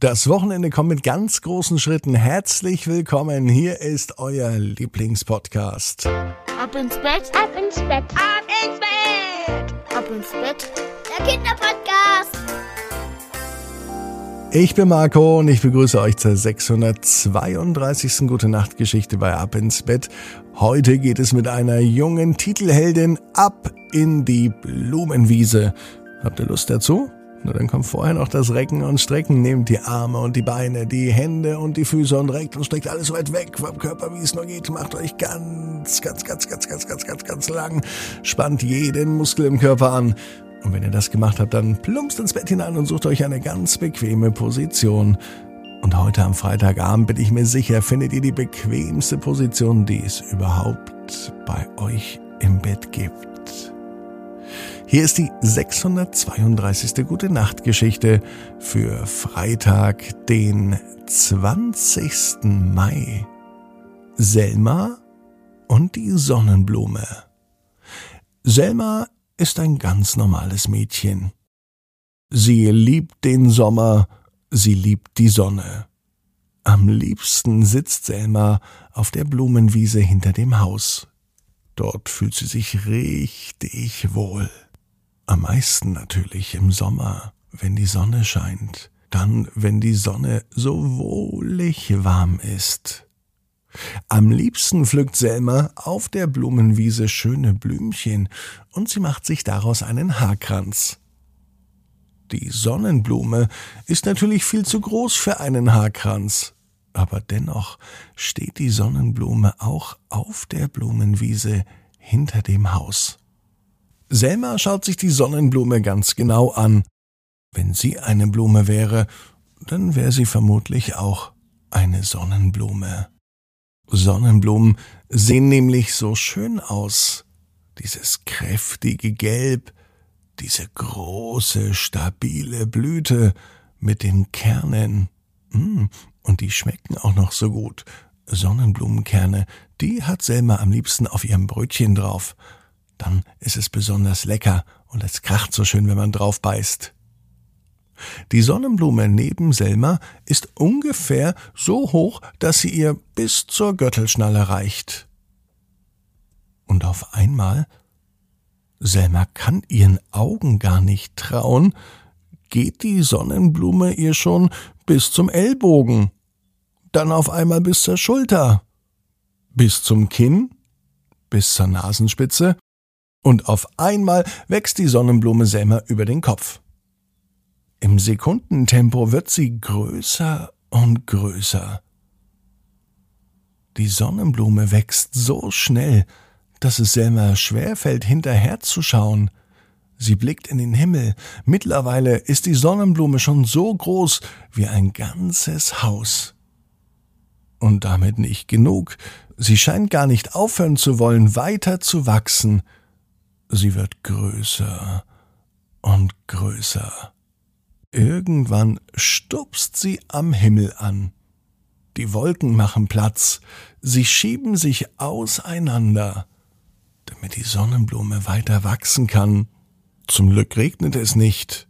Das Wochenende kommt mit ganz großen Schritten. Herzlich willkommen. Hier ist euer Lieblingspodcast. Ab ins Bett, ab ins Bett, ab ins Bett, ab ins Bett. Der Kinderpodcast. Ich bin Marco und ich begrüße euch zur 632. Gute Nacht Geschichte bei Ab ins Bett. Heute geht es mit einer jungen Titelheldin ab in die Blumenwiese. Habt ihr Lust dazu? Na, dann kommt vorher noch das Recken und Strecken. Nehmt die Arme und die Beine, die Hände und die Füße und reckt und streckt alles weit weg vom Körper, wie es nur geht. Macht euch ganz, ganz, ganz, ganz, ganz, ganz, ganz, ganz lang. Spannt jeden Muskel im Körper an. Und wenn ihr das gemacht habt, dann plumpst ins Bett hinein und sucht euch eine ganz bequeme Position. Und heute am Freitagabend bin ich mir sicher, findet ihr die bequemste Position, die es überhaupt bei euch im Bett gibt. Hier ist die 632. Gute Nacht Geschichte für Freitag, den 20. Mai. Selma und die Sonnenblume. Selma ist ein ganz normales Mädchen. Sie liebt den Sommer, sie liebt die Sonne. Am liebsten sitzt Selma auf der Blumenwiese hinter dem Haus. Dort fühlt sie sich richtig wohl. Am meisten natürlich im Sommer, wenn die Sonne scheint. Dann, wenn die Sonne so wohlig warm ist. Am liebsten pflückt Selma auf der Blumenwiese schöne Blümchen und sie macht sich daraus einen Haarkranz. Die Sonnenblume ist natürlich viel zu groß für einen Haarkranz, aber dennoch steht die Sonnenblume auch auf der Blumenwiese hinter dem Haus. Selma schaut sich die Sonnenblume ganz genau an. Wenn sie eine Blume wäre, dann wäre sie vermutlich auch eine Sonnenblume. Sonnenblumen sehen nämlich so schön aus. Dieses kräftige Gelb, diese große, stabile Blüte mit den Kernen. Mm, und die schmecken auch noch so gut. Sonnenblumenkerne, die hat Selma am liebsten auf ihrem Brötchen drauf dann ist es besonders lecker und es kracht so schön, wenn man drauf beißt. Die Sonnenblume neben Selma ist ungefähr so hoch, dass sie ihr bis zur Gürtelschnalle reicht. Und auf einmal Selma kann ihren Augen gar nicht trauen, geht die Sonnenblume ihr schon bis zum Ellbogen, dann auf einmal bis zur Schulter, bis zum Kinn, bis zur Nasenspitze und auf einmal wächst die Sonnenblume Selma über den Kopf. Im Sekundentempo wird sie größer und größer. Die Sonnenblume wächst so schnell, dass es Selma schwerfällt, hinterherzuschauen. Sie blickt in den Himmel. Mittlerweile ist die Sonnenblume schon so groß wie ein ganzes Haus. Und damit nicht genug. Sie scheint gar nicht aufhören zu wollen, weiter zu wachsen. Sie wird größer und größer. Irgendwann stupst sie am Himmel an. Die Wolken machen Platz, sie schieben sich auseinander, damit die Sonnenblume weiter wachsen kann. Zum Glück regnet es nicht.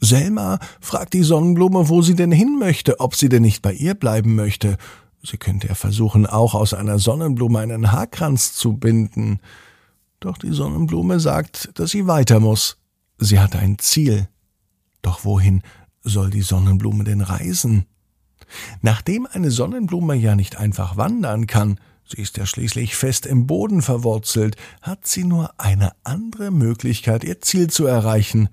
Selma fragt die Sonnenblume, wo sie denn hin möchte, ob sie denn nicht bei ihr bleiben möchte. Sie könnte ja versuchen, auch aus einer Sonnenblume einen Haarkranz zu binden. Doch die Sonnenblume sagt, dass sie weiter muss. Sie hat ein Ziel. Doch wohin soll die Sonnenblume denn reisen? Nachdem eine Sonnenblume ja nicht einfach wandern kann, sie ist ja schließlich fest im Boden verwurzelt, hat sie nur eine andere Möglichkeit, ihr Ziel zu erreichen.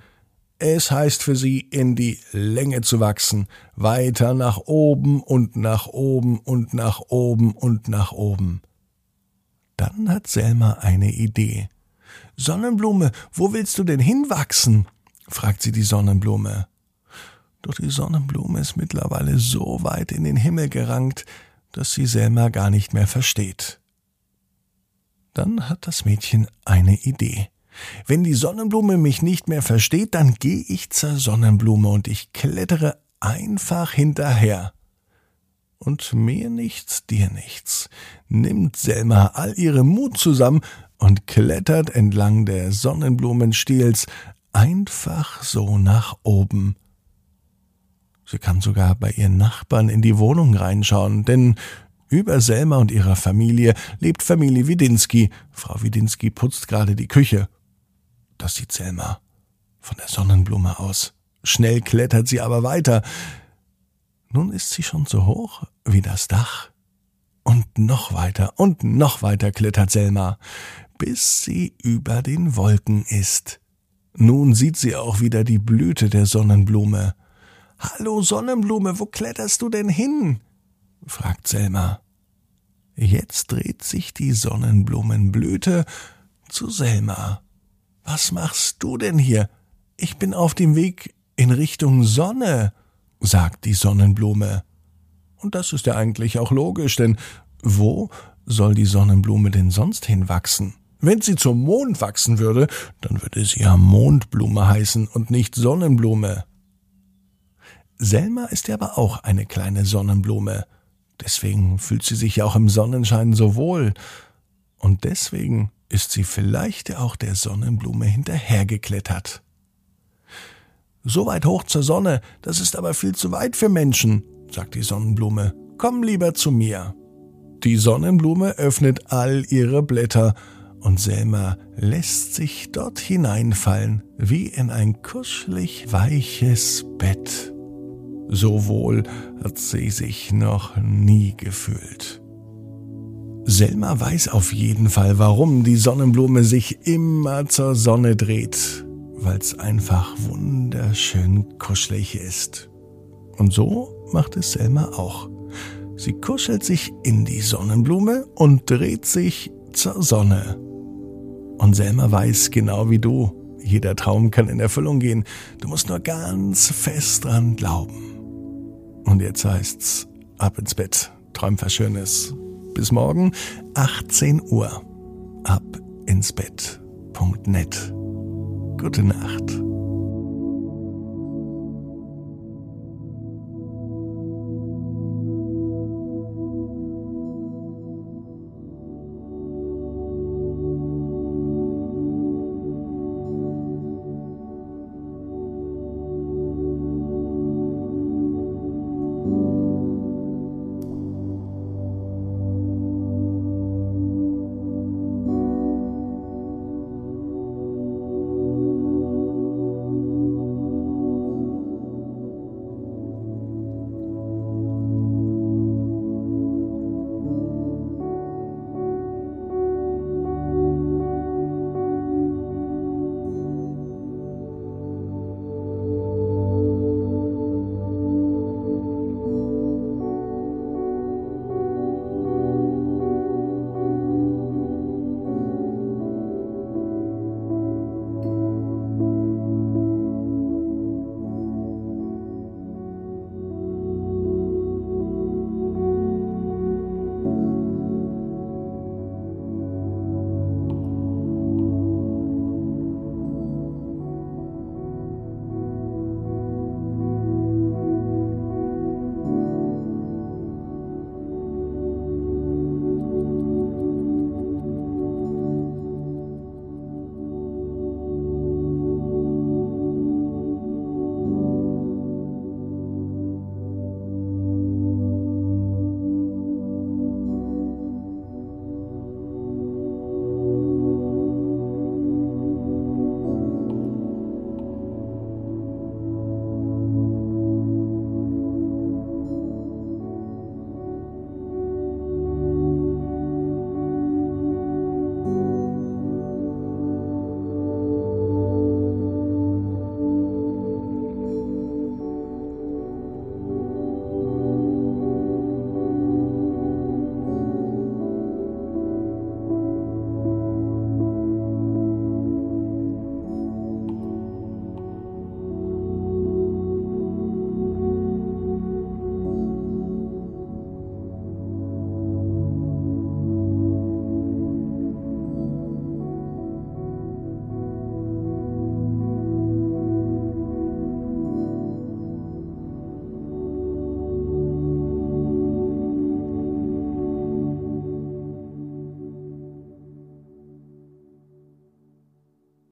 Es heißt für sie, in die Länge zu wachsen, weiter nach oben und nach oben und nach oben und nach oben. Dann hat Selma eine Idee. Sonnenblume, wo willst du denn hinwachsen? fragt sie die Sonnenblume. Doch die Sonnenblume ist mittlerweile so weit in den Himmel gerankt, dass sie Selma gar nicht mehr versteht. Dann hat das Mädchen eine Idee. Wenn die Sonnenblume mich nicht mehr versteht, dann gehe ich zur Sonnenblume und ich klettere einfach hinterher und mir nichts, dir nichts, nimmt Selma all ihre Mut zusammen und klettert entlang der Sonnenblumenstiels einfach so nach oben. Sie kann sogar bei ihren Nachbarn in die Wohnung reinschauen, denn über Selma und ihrer Familie lebt Familie Widinski. Frau Widinski putzt gerade die Küche. Das sieht Selma von der Sonnenblume aus. Schnell klettert sie aber weiter. Nun ist sie schon so hoch wie das Dach. Und noch weiter und noch weiter klettert Selma, bis sie über den Wolken ist. Nun sieht sie auch wieder die Blüte der Sonnenblume. Hallo Sonnenblume, wo kletterst du denn hin? fragt Selma. Jetzt dreht sich die Sonnenblumenblüte zu Selma. Was machst du denn hier? Ich bin auf dem Weg in Richtung Sonne, sagt die Sonnenblume. Und das ist ja eigentlich auch logisch, denn wo soll die Sonnenblume denn sonst hinwachsen? Wenn sie zum Mond wachsen würde, dann würde sie ja Mondblume heißen und nicht Sonnenblume. Selma ist ja aber auch eine kleine Sonnenblume. Deswegen fühlt sie sich ja auch im Sonnenschein so wohl. Und deswegen ist sie vielleicht auch der Sonnenblume hinterhergeklettert. So weit hoch zur Sonne, das ist aber viel zu weit für Menschen, sagt die Sonnenblume. Komm lieber zu mir. Die Sonnenblume öffnet all ihre Blätter und Selma lässt sich dort hineinfallen wie in ein kuschelig weiches Bett. So wohl hat sie sich noch nie gefühlt. Selma weiß auf jeden Fall, warum die Sonnenblume sich immer zur Sonne dreht, weil's einfach wunderschön kuschelig ist. Und so macht es Selma auch. Sie kuschelt sich in die Sonnenblume und dreht sich zur Sonne. Und Selma weiß genau wie du, jeder Traum kann in Erfüllung gehen. Du musst nur ganz fest dran glauben. Und jetzt heißt's ab ins Bett. Träum was Schönes. Bis morgen, 18 Uhr. Ab ins Bett.net. Gute Nacht.